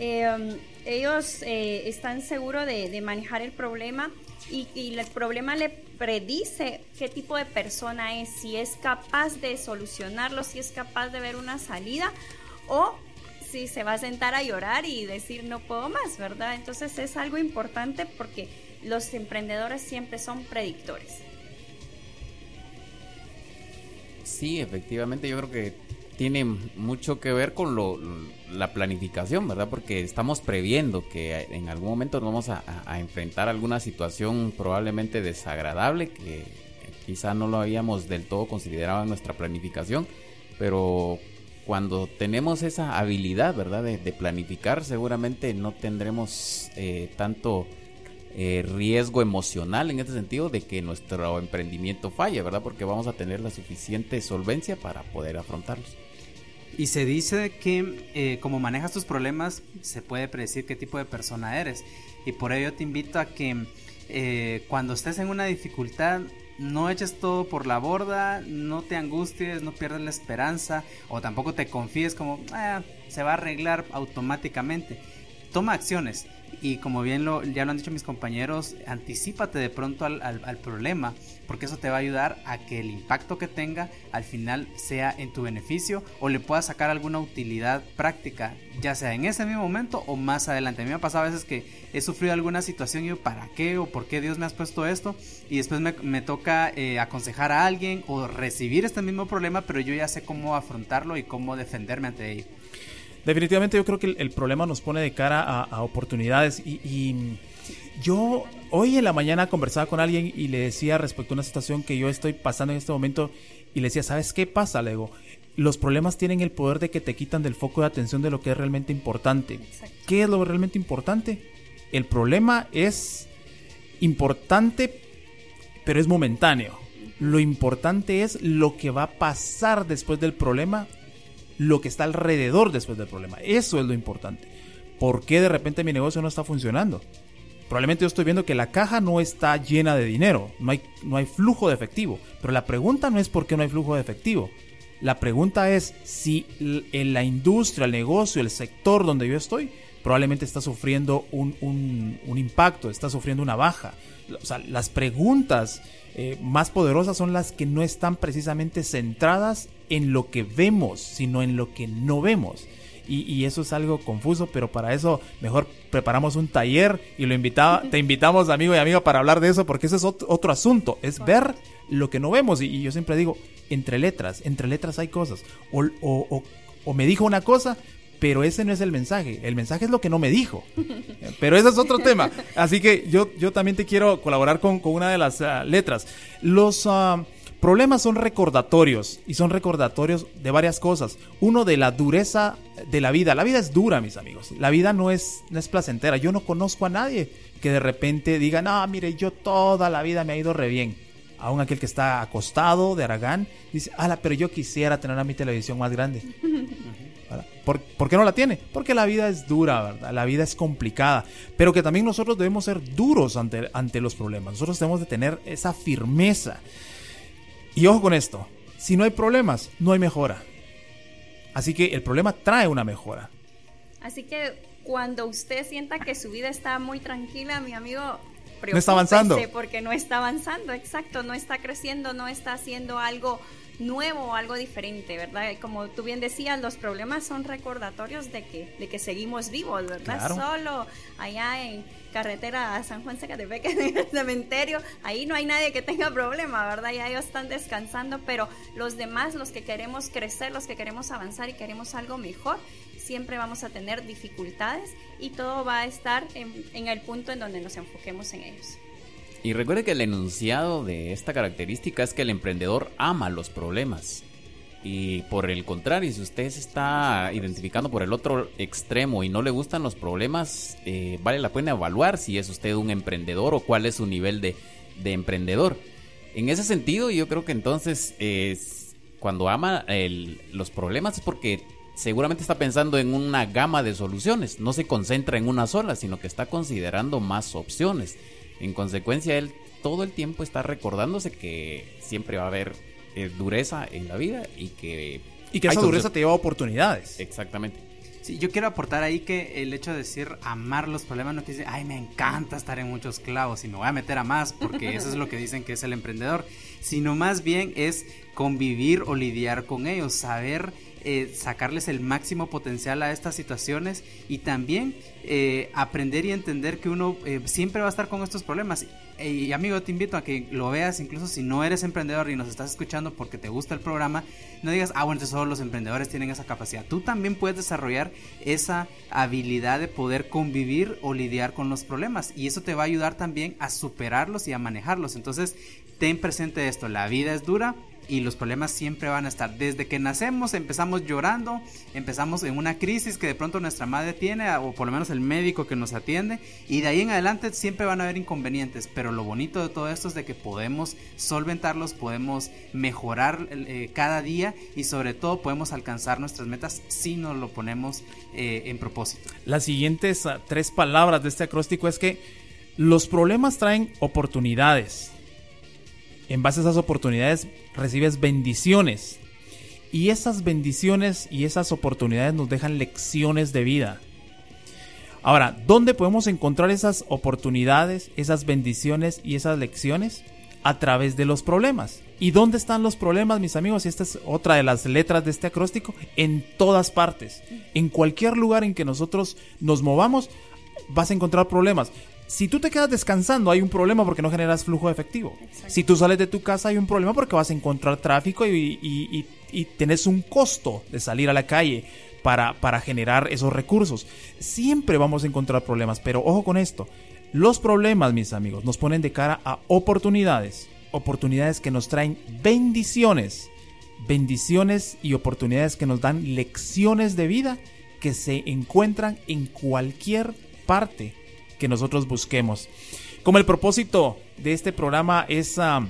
Eh, ellos eh, están seguros de, de, manejar el problema y, y, el problema le predice qué tipo de persona es, si es capaz de solucionarlo, si es capaz de ver una salida o si se va a sentar a llorar y decir no puedo más, ¿verdad? Entonces es algo importante porque los emprendedores siempre son predictores. Sí, efectivamente, yo creo que tiene mucho que ver con lo, la planificación, ¿verdad? Porque estamos previendo que en algún momento nos vamos a, a, enfrentar alguna situación probablemente desagradable que quizá no lo habíamos del todo considerado en nuestra planificación, pero cuando tenemos esa habilidad, ¿verdad? De, planificar, seguramente no tendremos eh, tanto eh, riesgo emocional en este sentido de que nuestro emprendimiento falle, ¿verdad? Porque vamos a tener la suficiente solvencia para poder afrontarlos. Y se dice que eh, como manejas tus problemas, se puede predecir qué tipo de persona eres. Y por ello te invito a que eh, cuando estés en una dificultad, no eches todo por la borda, no te angusties, no pierdas la esperanza o tampoco te confíes como ah, se va a arreglar automáticamente. Toma acciones y como bien lo, ya lo han dicho mis compañeros, anticipate de pronto al, problema, porque eso te va a ayudar a que el impacto que tenga al final sea en tu beneficio o le puedas sacar alguna utilidad práctica, ya sea en ese mismo momento o más adelante. A mí me ha pasado a veces que he sufrido alguna situación y yo, ¿para qué o por qué Dios me has puesto esto? Y después me, me toca eh, aconsejar a alguien o recibir este mismo problema, pero yo ya sé cómo afrontarlo y cómo defenderme ante ello definitivamente yo creo que el, el, problema nos pone de cara a, a oportunidades y, y, yo hoy en la mañana conversaba con alguien y le decía respecto a una situación que yo estoy pasando en este momento y le decía, ¿sabes qué pasa? Le digo, los problemas tienen el poder de que te quitan del foco de atención de lo que es realmente importante. Exacto. ¿Qué es lo realmente importante? El problema es importante, pero es momentáneo. Lo importante es lo que va a pasar después del problema lo que está alrededor después del problema. Eso es lo importante. ¿Por qué de repente mi negocio no está funcionando? Probablemente yo estoy viendo que la caja no está llena de dinero, no hay, no hay flujo de efectivo. Pero la pregunta no es por qué no hay flujo de efectivo. La pregunta es si en la industria, el negocio, el sector donde yo estoy, probablemente está sufriendo un, un, un impacto, está sufriendo una baja. O sea, las preguntas eh, más poderosas son las que no están precisamente centradas en lo que vemos, sino en lo que no vemos. Y, y, eso es algo confuso, pero para eso mejor preparamos un taller y lo invitaba, te invitamos amigo y amiga para hablar de eso, porque ese es otro, otro asunto, es ver lo que no vemos. Y, y, yo siempre digo, entre letras, entre letras hay cosas. O, o, o, o me dijo una cosa, pero ese no es el mensaje. El mensaje es lo que no me dijo. Pero ese es otro tema. Así que yo, yo también te quiero colaborar con, con una de las uh, letras. Los uh, problemas son recordatorios y son recordatorios de varias cosas. Uno de la dureza de la vida. La vida es dura, mis amigos. La vida no es, no es placentera. Yo no conozco a nadie que de repente diga, no, mire, yo toda la vida me ha ido re bien. Aún aquel que está acostado de Aragán dice, ala, pero yo quisiera tener a mi televisión más grande. ¿Por, ¿Por, qué no la tiene? Porque la vida es dura, ¿verdad? La vida es complicada. Pero que también nosotros debemos ser duros ante, ante los problemas. Nosotros debemos de tener esa firmeza. Y ojo con esto. Si no hay problemas, no hay mejora. Así que el problema trae una mejora. Así que cuando usted sienta que su vida está muy tranquila, mi amigo, no está avanzando. Porque no está avanzando, exacto, no está creciendo, no está haciendo algo nuevo o algo diferente, ¿verdad? Como tú bien decías, los problemas son recordatorios de que, de que seguimos vivos, ¿verdad? Solo allá en carretera a San Juan Zacatepec, en el cementerio, ahí no hay nadie que tenga problema, ¿verdad? Ya ellos están descansando, pero los demás, los que queremos crecer, los que queremos avanzar y queremos algo mejor, siempre vamos a tener dificultades y todo va a estar en, en el punto en donde nos enfoquemos en ellos. Y recuerde que el enunciado de esta característica es que el emprendedor ama los problemas. Y por el contrario, si usted se está identificando por el otro extremo y no le gustan los problemas, eh, vale la pena evaluar si es usted un emprendedor o cuál es su nivel de, emprendedor. En ese sentido, yo creo que entonces cuando ama los problemas es porque seguramente está pensando en una gama de soluciones, no se concentra en una sola, sino que está considerando más opciones. En consecuencia, él todo el tiempo está recordándose que siempre va a haber eh, dureza en la vida y que... Y que esa dureza te lleva a oportunidades. Exactamente. Sí, yo quiero aportar ahí que el hecho de decir amar los problemas no quiere decir, ay, me encanta estar en muchos clavos y me voy a meter a más, porque eso es lo que dicen que es el emprendedor, sino más bien es convivir o lidiar con ellos, saber eh, sacarles el máximo potencial a estas situaciones y también eh, aprender y entender que uno eh, siempre va a estar con estos problemas. Y amigo, te invito a que lo veas, incluso si no eres emprendedor y nos estás escuchando porque te gusta el programa, no digas, ah, bueno, solo los emprendedores tienen esa capacidad. Tú también puedes desarrollar esa habilidad de poder convivir o lidiar con los problemas y eso te va a ayudar también a superarlos y a manejarlos. Entonces, ten presente esto, la vida es dura, y los problemas siempre van a estar. Desde que nacemos empezamos llorando, empezamos en una crisis que de pronto nuestra madre tiene o por lo menos el médico que nos atiende y de ahí en adelante siempre van a haber inconvenientes, pero lo bonito de todo esto es de que podemos solventarlos, podemos mejorar eh, cada día y sobre todo podemos alcanzar nuestras metas si nos lo ponemos eh, en propósito. Las siguientes ah, tres palabras de este acróstico es que los problemas traen oportunidades en base a esas oportunidades recibes bendiciones. Y esas bendiciones y esas oportunidades nos dejan lecciones de vida. Ahora, ¿dónde podemos encontrar esas oportunidades, esas bendiciones y esas lecciones? A través de los problemas. ¿Y dónde están los problemas, mis amigos? Y esta es otra de las letras de este acróstico. En todas partes. En cualquier lugar en que nosotros nos movamos, vas a encontrar problemas. Si tú te quedas descansando, hay un problema porque no generas flujo efectivo. Si tú sales de tu casa, hay un problema porque vas a encontrar tráfico y, y, y, tenés un costo de salir a la calle para, para generar esos recursos. Siempre vamos a encontrar problemas, pero ojo con esto. Los problemas, mis amigos, nos ponen de cara a oportunidades. Oportunidades que nos traen bendiciones. Bendiciones y oportunidades que nos dan lecciones de vida que se encuentran en cualquier parte que nosotros busquemos. Como el propósito de este programa es ah,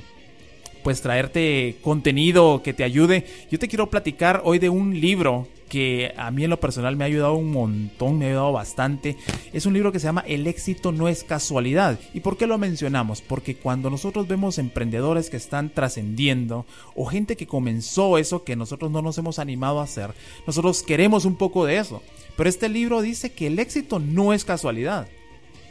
pues traerte contenido que te ayude, yo te quiero platicar hoy de un libro que a mí en lo personal me ha ayudado un montón, me ha ayudado bastante. Es un libro que se llama El éxito no es casualidad. ¿Y por qué lo mencionamos? Porque cuando nosotros vemos emprendedores que están trascendiendo o gente que comenzó eso que nosotros no nos hemos animado a hacer, nosotros queremos un poco de eso. Pero este libro dice que el éxito no es casualidad.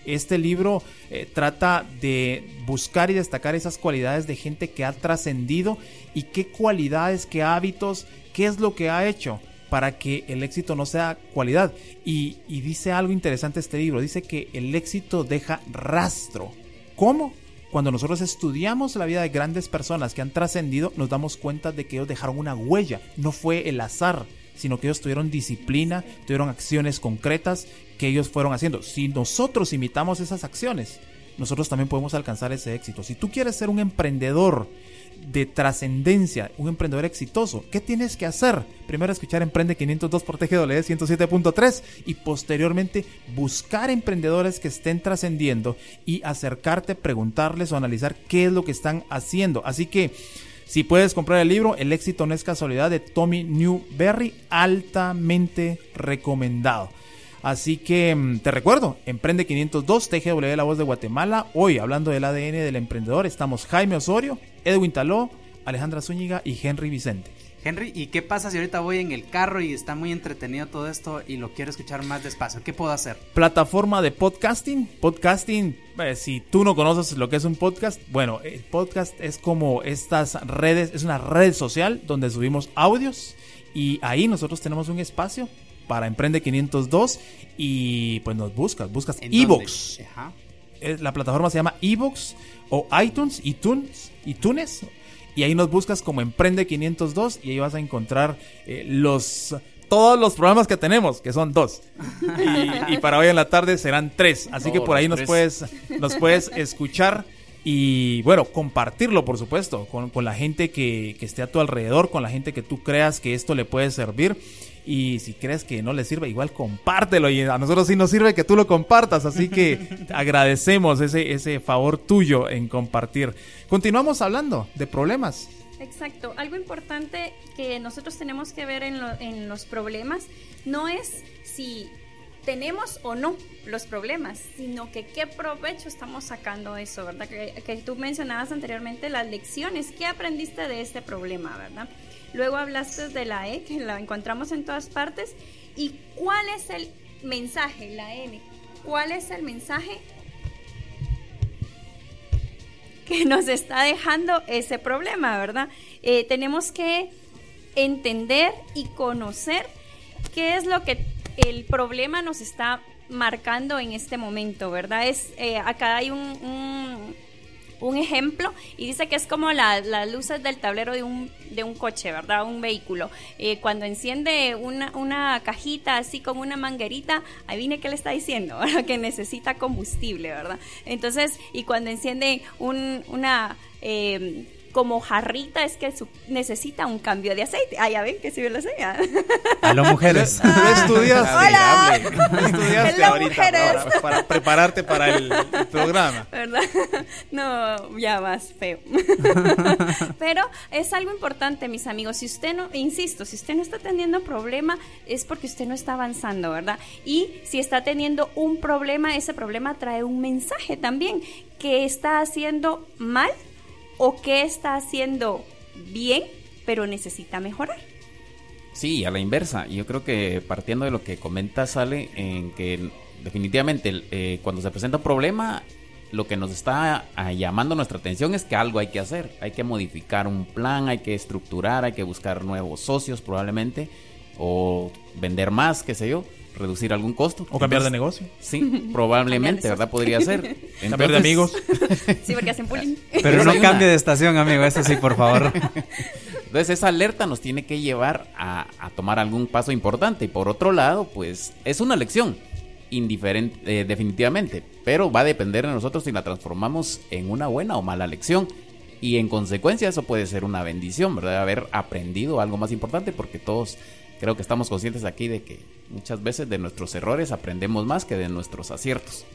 Este libro eh, trata de buscar y destacar esas cualidades de gente que ha trascendido y qué cualidades, qué hábitos, qué es lo que ha hecho para que el éxito no sea cualidad. Y, y dice algo interesante este libro, dice que el éxito deja rastro. ¿Cómo? Cuando nosotros estudiamos la vida de grandes personas que han trascendido, nos damos cuenta de que ellos dejaron una huella, no fue el azar, sino que ellos tuvieron disciplina, tuvieron acciones concretas que ellos fueron haciendo. Si nosotros imitamos esas acciones, nosotros también podemos alcanzar ese éxito. Si tú quieres ser un emprendedor de trascendencia, un emprendedor exitoso, ¿qué tienes que hacer? Primero escuchar Emprende 502 por TGW 107.3 y posteriormente buscar emprendedores que estén trascendiendo y acercarte, preguntarles o analizar qué es lo que están haciendo. Así que si puedes comprar el libro, El éxito no es casualidad de Tommy Newberry, altamente recomendado. Así que mm, te recuerdo, Emprende 502, TGW La Voz de Guatemala. Hoy, hablando del ADN del emprendedor, estamos Jaime Osorio, Edwin Taló, Alejandra Zúñiga y Henry Vicente. Henry, ¿y qué pasa si ahorita voy en el carro y está muy entretenido todo esto y lo quiero escuchar más despacio? ¿Qué puedo hacer? Plataforma de podcasting. Podcasting, eh, si tú no conoces lo que es un podcast, bueno, el podcast es como estas redes, es una red social donde subimos audios y ahí nosotros tenemos un espacio para Emprende 502 y pues nos buscas, buscas ¿En Evox. Eh, La plataforma se llama Evox o iTunes, iTunes, iTunes. Y ahí nos buscas como Emprende 502 y ahí vas a encontrar eh, los todos los programas que tenemos, que son dos. Y, y para hoy en la tarde serán tres. Así que Todos por ahí nos puedes, nos puedes escuchar y bueno, compartirlo por supuesto con, con la gente que, que esté a tu alrededor, con la gente que tú creas que esto le puede servir. Y si crees que no le sirve, igual compártelo. Y a nosotros sí nos sirve que tú lo compartas. Así que agradecemos ese, ese favor tuyo en compartir. Continuamos hablando de problemas. Exacto. Algo importante que nosotros tenemos que ver en, lo- en los problemas no es si tenemos o no los problemas, sino que qué provecho estamos sacando de eso, ¿verdad? Que, que tú mencionabas anteriormente las lecciones, ¿qué aprendiste de este problema, verdad? Luego hablaste de la E, que la encontramos en todas partes, y cuál es el mensaje, la N, cuál es el mensaje que nos está dejando ese problema, ¿verdad? Eh, tenemos que entender y conocer qué es lo que el problema nos está marcando en este momento, ¿verdad? Es, eh, acá hay un, un, un ejemplo y dice que es como la- las luces del tablero de un, de un coche, ¿verdad? Un vehículo. Eh, cuando enciende una, una cajita así con una manguerita, ahí viene que le está diciendo. Que necesita combustible, ¿verdad? Entonces, y cuando enciende un, una... eh, como jarrita es que su- necesita un cambio de aceite. Ah, ya ven que sí me lo sé. Aló, mujeres. Tú estudias- Hola. estudiaste ahorita mujeres. para, para prepararte para el, el programa. ¿verdad? No, ya más feo. Pero es algo importante, mis amigos. Si usted no, insisto, si usted no está teniendo problema, es porque usted no está avanzando, ¿verdad? Y si está teniendo un problema, ese problema trae un mensaje también. que está haciendo mal o qué está haciendo bien, pero necesita mejorar? Sí, a la inversa. Yo creo que partiendo de lo que comenta sale en que definitivamente eh, cuando se presenta un problema, lo que nos está ah, llamando nuestra atención es que algo hay que hacer. Hay que modificar un plan, hay que estructurar, hay que buscar nuevos socios probablemente, o vender más, qué sé yo, reducir algún costo. O cambiar de negocio. Sí, Cambiar probablemente, de ¿verdad? Podría ser. Cambiar de amigos. Sí, porque hacen bullying. Pero no cambie de estación, amigo, eso sí, por favor. Entonces esa alerta nos tiene que llevar a, a tomar algún paso importante. Y por otro lado, pues es una lección, indiferente, eh, definitivamente. Pero va a depender de nosotros si la transformamos en una buena o mala lección. Y en consecuencia eso puede ser una bendición, ¿verdad? Haber aprendido algo más importante porque todos creo que estamos conscientes aquí de que muchas veces de nuestros errores aprendemos más que de nuestros aciertos.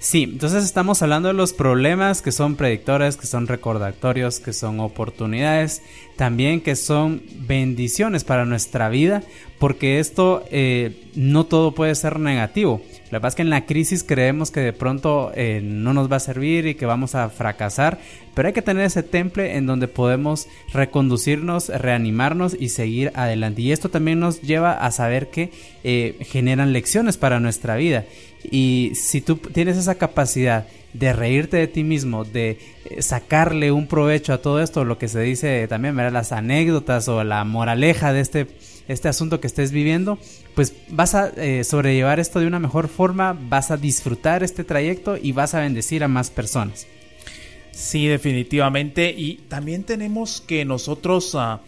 Sí, entonces estamos hablando de los problemas que son predictores, que son recordatorios, que son oportunidades, también que son bendiciones para nuestra vida, porque esto eh, no todo puede ser negativo. Que pasa es que en la crisis creemos que de pronto eh, no nos va a servir y que vamos a fracasar, pero hay que tener ese temple en donde podemos reconducirnos, reanimarnos y seguir adelante. Y esto también nos lleva a saber que eh, generan lecciones para nuestra vida. Y si tú tienes esa capacidad de reírte de ti mismo, de eh, sacarle un provecho a todo esto, lo que se dice también, ¿verdad? las anécdotas o la moraleja de este, este asunto que estés viviendo, pues vas a eh, sobrellevar esto de una mejor forma, vas a disfrutar este trayecto y vas a bendecir a más personas. Sí, definitivamente. Y también tenemos que nosotros ah,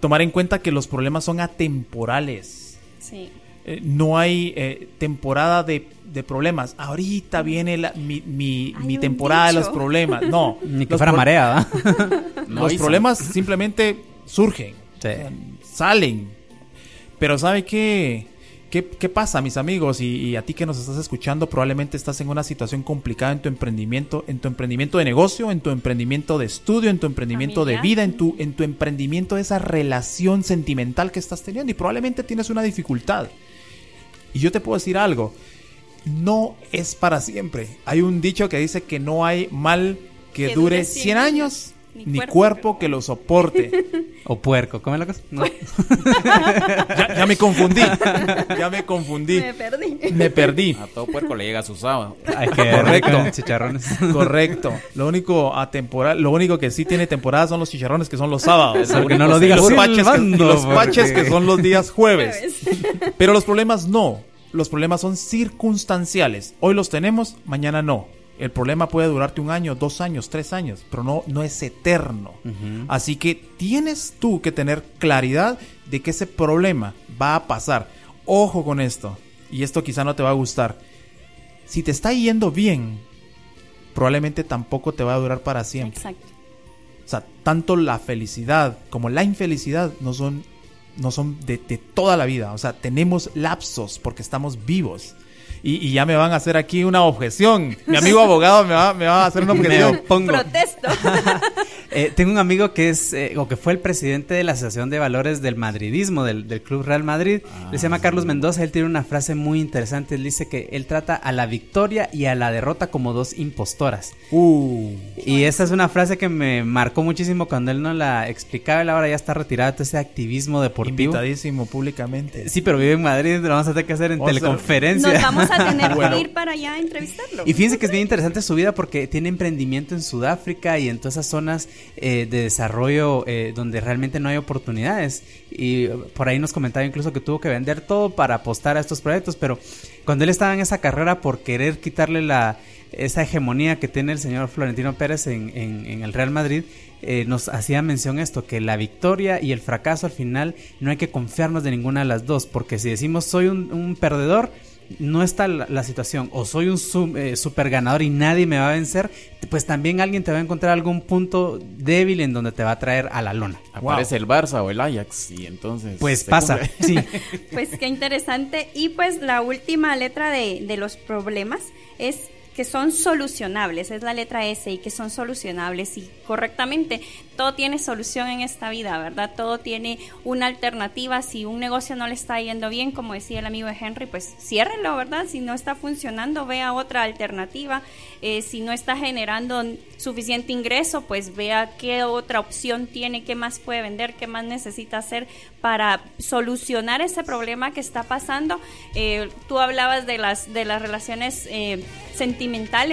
tomar en cuenta que los problemas son atemporales. Sí. Eh, no hay eh, temporada de, de problemas. Ahorita viene la- mi, mi- temporada de los problemas. No, Ni que fuera marea, ¿verdad? No, los problemas simplemente surgen, Sí. salen. Pero ¿sabe qué? ¿Qué, qué pasa, mis amigos? Y, y a ti que nos estás escuchando, probablemente estás en una situación complicada en tu emprendimiento, en tu emprendimiento de negocio, en tu emprendimiento de estudio, en tu emprendimiento de vida, en tu, en tu emprendimiento de esa relación sentimental que estás teniendo. Y probablemente tienes una dificultad. Y yo te puedo decir algo, no es para siempre. Hay un dicho que dice que no hay mal que, Que dure dure 100 100 años ni, cuerpo, que lo soporte. O puerco, ¿cómo es la cosa? No. ya, me confundí. Ya me confundí. Me perdí. Me perdí. A todo puerco le llega su sábado. Correcto. Chicharrones. Correcto. Lo único a temporal, lo único que sí tiene temporada son los chicharrones que son los sábados. Porque no lo digas los paches, que, los paches que son los días jueves. Pero los problemas no. Los problemas son circunstanciales. Hoy los tenemos, mañana no. El problema puede durarte un año, dos años, tres años, pero no, no es eterno. Así que tienes tú que tener claridad de que ese problema va a pasar. Ojo con esto, y esto quizá no te va a gustar. Si te está yendo bien, probablemente tampoco te va a durar para siempre. Exacto. O sea, tanto la felicidad como la infelicidad no son, no son de, de toda la vida. O sea, tenemos lapsos porque estamos vivos y, ya me van a hacer aquí una objeción. Mi amigo abogado me va, me va a hacer una objeción. Protesto. Eh, tengo un amigo que es, eh, o que fue el presidente de la Asociación de Valores del Madridismo, del, Club Real Madrid. se llama Carlos ah. Mendoza. Él tiene una frase muy interesante. Él dice que él trata a la victoria y a la derrota como dos impostoras. Uh. Y esa es una frase que me marcó muchísimo cuando él no la explicaba. Él ahora ya está retirado de ese activismo deportivo. Invitadísimo públicamente. Sí, pero vive en Madrid. Lo vamos a tener que hacer en teleconferencia. Nos vamos a tener que ir para allá a entrevistarlo. Y fíjense que es bien interesante su vida porque tiene emprendimiento en Sudáfrica y en todas esas zonas eh, de desarrollo eh, donde realmente no hay oportunidades. Y por ahí nos comentaba incluso que tuvo que vender todo para apostar a estos proyectos, pero cuando él estaba en esa carrera por querer quitarle la esa hegemonía que tiene el señor Florentino Pérez en, en, el Real Madrid, eh, nos hacía mención esto, que la victoria y el fracaso al final no hay que confiarnos de ninguna de las dos, porque si decimos soy un, un perdedor, no está la, situación, o soy un eh, super ganador y nadie me va a vencer, pues también alguien te va a encontrar algún punto débil en donde te va a traer a la lona. Aparece el Barça o el Ajax y entonces... Pues pasa, sí. Pues qué interesante. Y pues la última letra de, de los problemas es que son solucionables, es la letra S y que son solucionables y correctamente todo tiene solución en esta vida, ¿verdad? Todo tiene una alternativa, si un negocio no le está yendo bien, como decía el amigo de Henry, pues ciérrelo, ¿verdad? Si no está funcionando, vea otra alternativa, eh, si no está generando suficiente ingreso, pues vea qué otra opción tiene, qué más puede vender, qué más necesita hacer para solucionar ese problema que está pasando. Eh, tú hablabas de las, de las relaciones eh, sentimentales,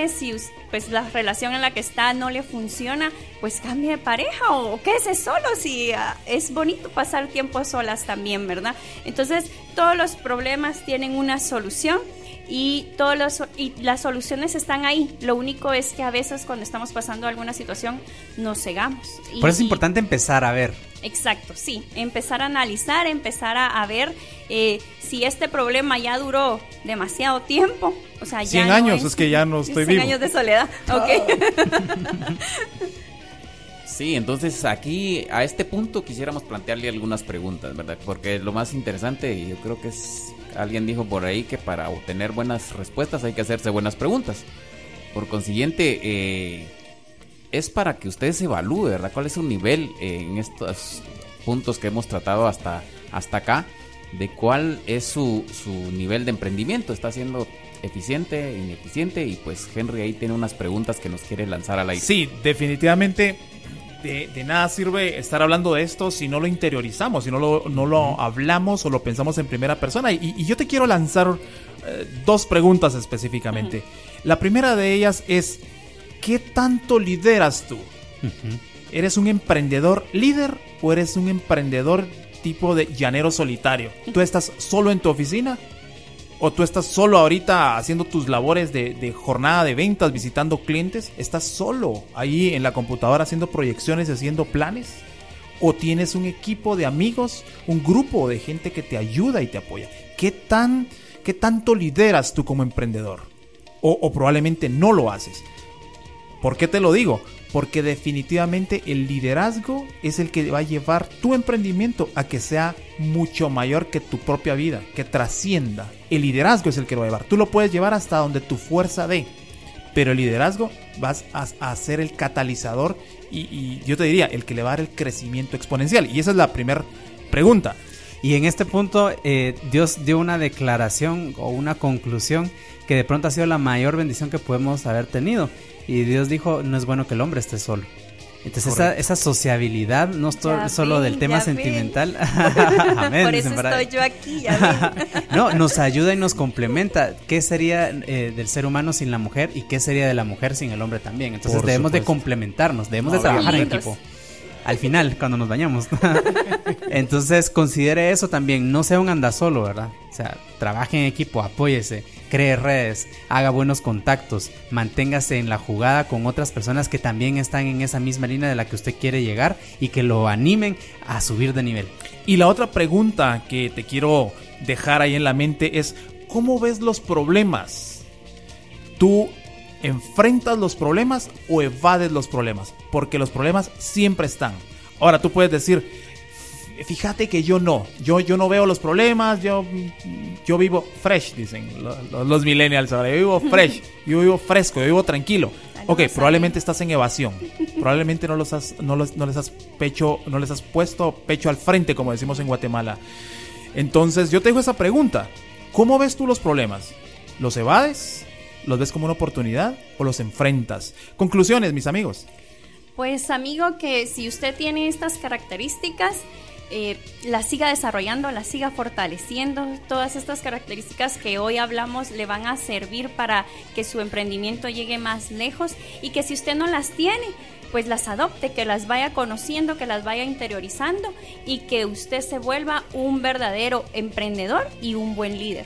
si pues la relación en la que está no le funciona, pues cambie de pareja o quédese solo si ah, es bonito pasar tiempo solas también, ¿verdad? Entonces todos los problemas tienen una solución y todos los y las soluciones están ahí. Lo único es que a veces cuando estamos pasando alguna situación nos cegamos. Por eso es importante empezar a ver. Exacto, sí, empezar a analizar, empezar a, ver eh, si este problema ya duró demasiado tiempo, o sea, ya 100 años, es, que ya no estoy 100 años de soledad, ok. Sí, entonces aquí a este punto quisiéramos plantearle algunas preguntas, ¿verdad? Porque lo más interesante, yo creo que es, alguien dijo por ahí que para obtener buenas respuestas hay que hacerse buenas preguntas. Por consiguiente, eh, es para que usted se evalúe, ¿verdad? ¿Cuál es su nivel en estos puntos que hemos tratado hasta, hasta acá? De cuál es su, su nivel de emprendimiento. ¿Está siendo eficiente, ineficiente? Y pues Henry ahí tiene unas preguntas que nos quiere lanzar al aire. Sí, definitivamente de, nada sirve estar hablando de esto si no lo interiorizamos, si no lo, no lo hablamos o lo pensamos en primera persona. Y, yo te quiero lanzar eh, dos preguntas específicamente. La primera de ellas es, ¿qué tanto lideras tú? ¿Eres un emprendedor líder o eres un emprendedor tipo de llanero solitario? ¿Tú estás solo en tu oficina? ¿O tú estás solo ahorita haciendo tus labores de, jornada de ventas, visitando clientes? ¿Estás solo ahí en la computadora haciendo proyecciones y haciendo planes? ¿O tienes un equipo de amigos, un grupo de gente que te ayuda y te apoya? ¿Qué, tan, qué tanto lideras tú como emprendedor? O, o probablemente no lo haces. ¿Por qué te lo digo? porque definitivamente el liderazgo es el que va a llevar tu emprendimiento a que sea mucho mayor que tu propia vida, que trascienda. El liderazgo es el que lo va a llevar. Tú lo puedes llevar hasta donde tu fuerza dé, pero el liderazgo vas a, ser el catalizador y, yo te diría, el que le va a dar el crecimiento exponencial. Y esa es la primera pregunta. Y en este punto eh, Dios dio una declaración o una conclusión que de pronto ha sido la mayor bendición que podemos haber tenido. Y Dios dijo, no es bueno que el hombre esté solo. Entonces esa, esa, sociabilidad no es solo del tema sentimental. Amén, Por eso estoy yo aquí. Ya no, nos ayuda y nos complementa. ¿Qué sería eh, del ser humano sin la mujer y qué sería de la mujer sin el hombre también? Entonces debemos de complementarnos, debemos de trabajar en equipo al final, cuando nos bañamos. Entonces, considere eso también. No sea un anda solo, ¿verdad? O sea, trabaje en equipo, apóyese, cree redes, haga buenos contactos, manténgase en la jugada con otras personas que también están en esa misma línea de la que usted quiere llegar y que lo animen a subir de nivel. Y la otra pregunta que te quiero dejar ahí en la mente es, ¿cómo ves los problemas? ¿Tú enfrentas los problemas o evades los problemas, porque los problemas siempre están. Ahora tú puedes decir, fíjate que yo no, yo, yo no veo los problemas, yo, yo vivo fresh, dicen los, millennials ahora, yo vivo fresh, yo vivo fresco, yo vivo tranquilo. Ok, probablemente estás en evasión, probablemente no, los has, no, no, les has pecho, no les has puesto pecho al frente, como decimos en Guatemala. Entonces yo te dejo esa pregunta, ¿cómo ves tú los problemas? ¿Los evades? ¿Los ves como una oportunidad o los enfrentas? Conclusiones, mis amigos. Pues amigo, que si usted tiene estas características, eh, las siga desarrollando, las siga fortaleciendo. Todas estas características que hoy hablamos le van a servir para que su emprendimiento llegue más lejos y que si usted no las tiene, pues las adopte, que las vaya conociendo, que las vaya interiorizando y que usted se vuelva un verdadero emprendedor y un buen líder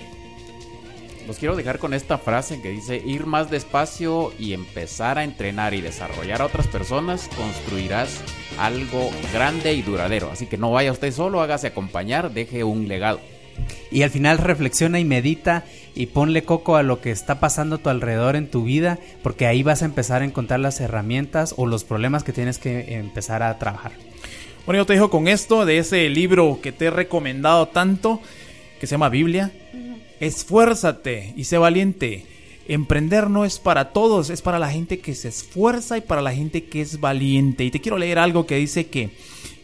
los quiero dejar con esta frase que dice, ir más despacio y empezar a entrenar y desarrollar a otras personas, construirás algo grande y duradero. Así que no vaya usted solo, hágase acompañar, deje un legado. Y al final reflexiona y medita y ponle coco a lo que está pasando a tu alrededor en tu vida, porque ahí vas a empezar a encontrar las herramientas o los problemas que tienes que empezar a trabajar. Bueno, yo te dejo con esto de ese libro que te he recomendado tanto, que se llama Biblia. Esfuérzate y sé valiente. Emprender no es para todos, es para la gente que se esfuerza y para la gente que es valiente. Y te quiero leer algo que dice que,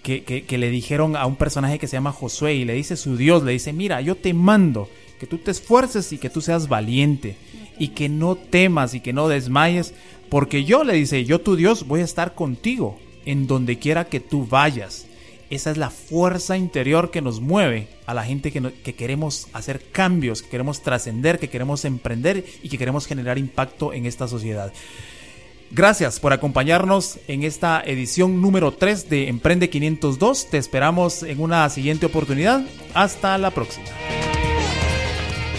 que, que, le dijeron a un personaje que se llama Josué y le dice su Dios, le dice, mira, yo te mando que tú te esfuerces y que tú seas valiente y que no temas y que no desmayes, porque yo le dice, yo tu Dios voy a estar contigo en donde quiera que tú vayas. Esa es la fuerza interior que nos mueve a la gente que, queremos hacer cambios, que queremos trascender, que queremos emprender y que queremos generar impacto en esta sociedad. Gracias por acompañarnos en esta edición número 3 de Emprende 502. Te esperamos en una siguiente oportunidad. Hasta la próxima.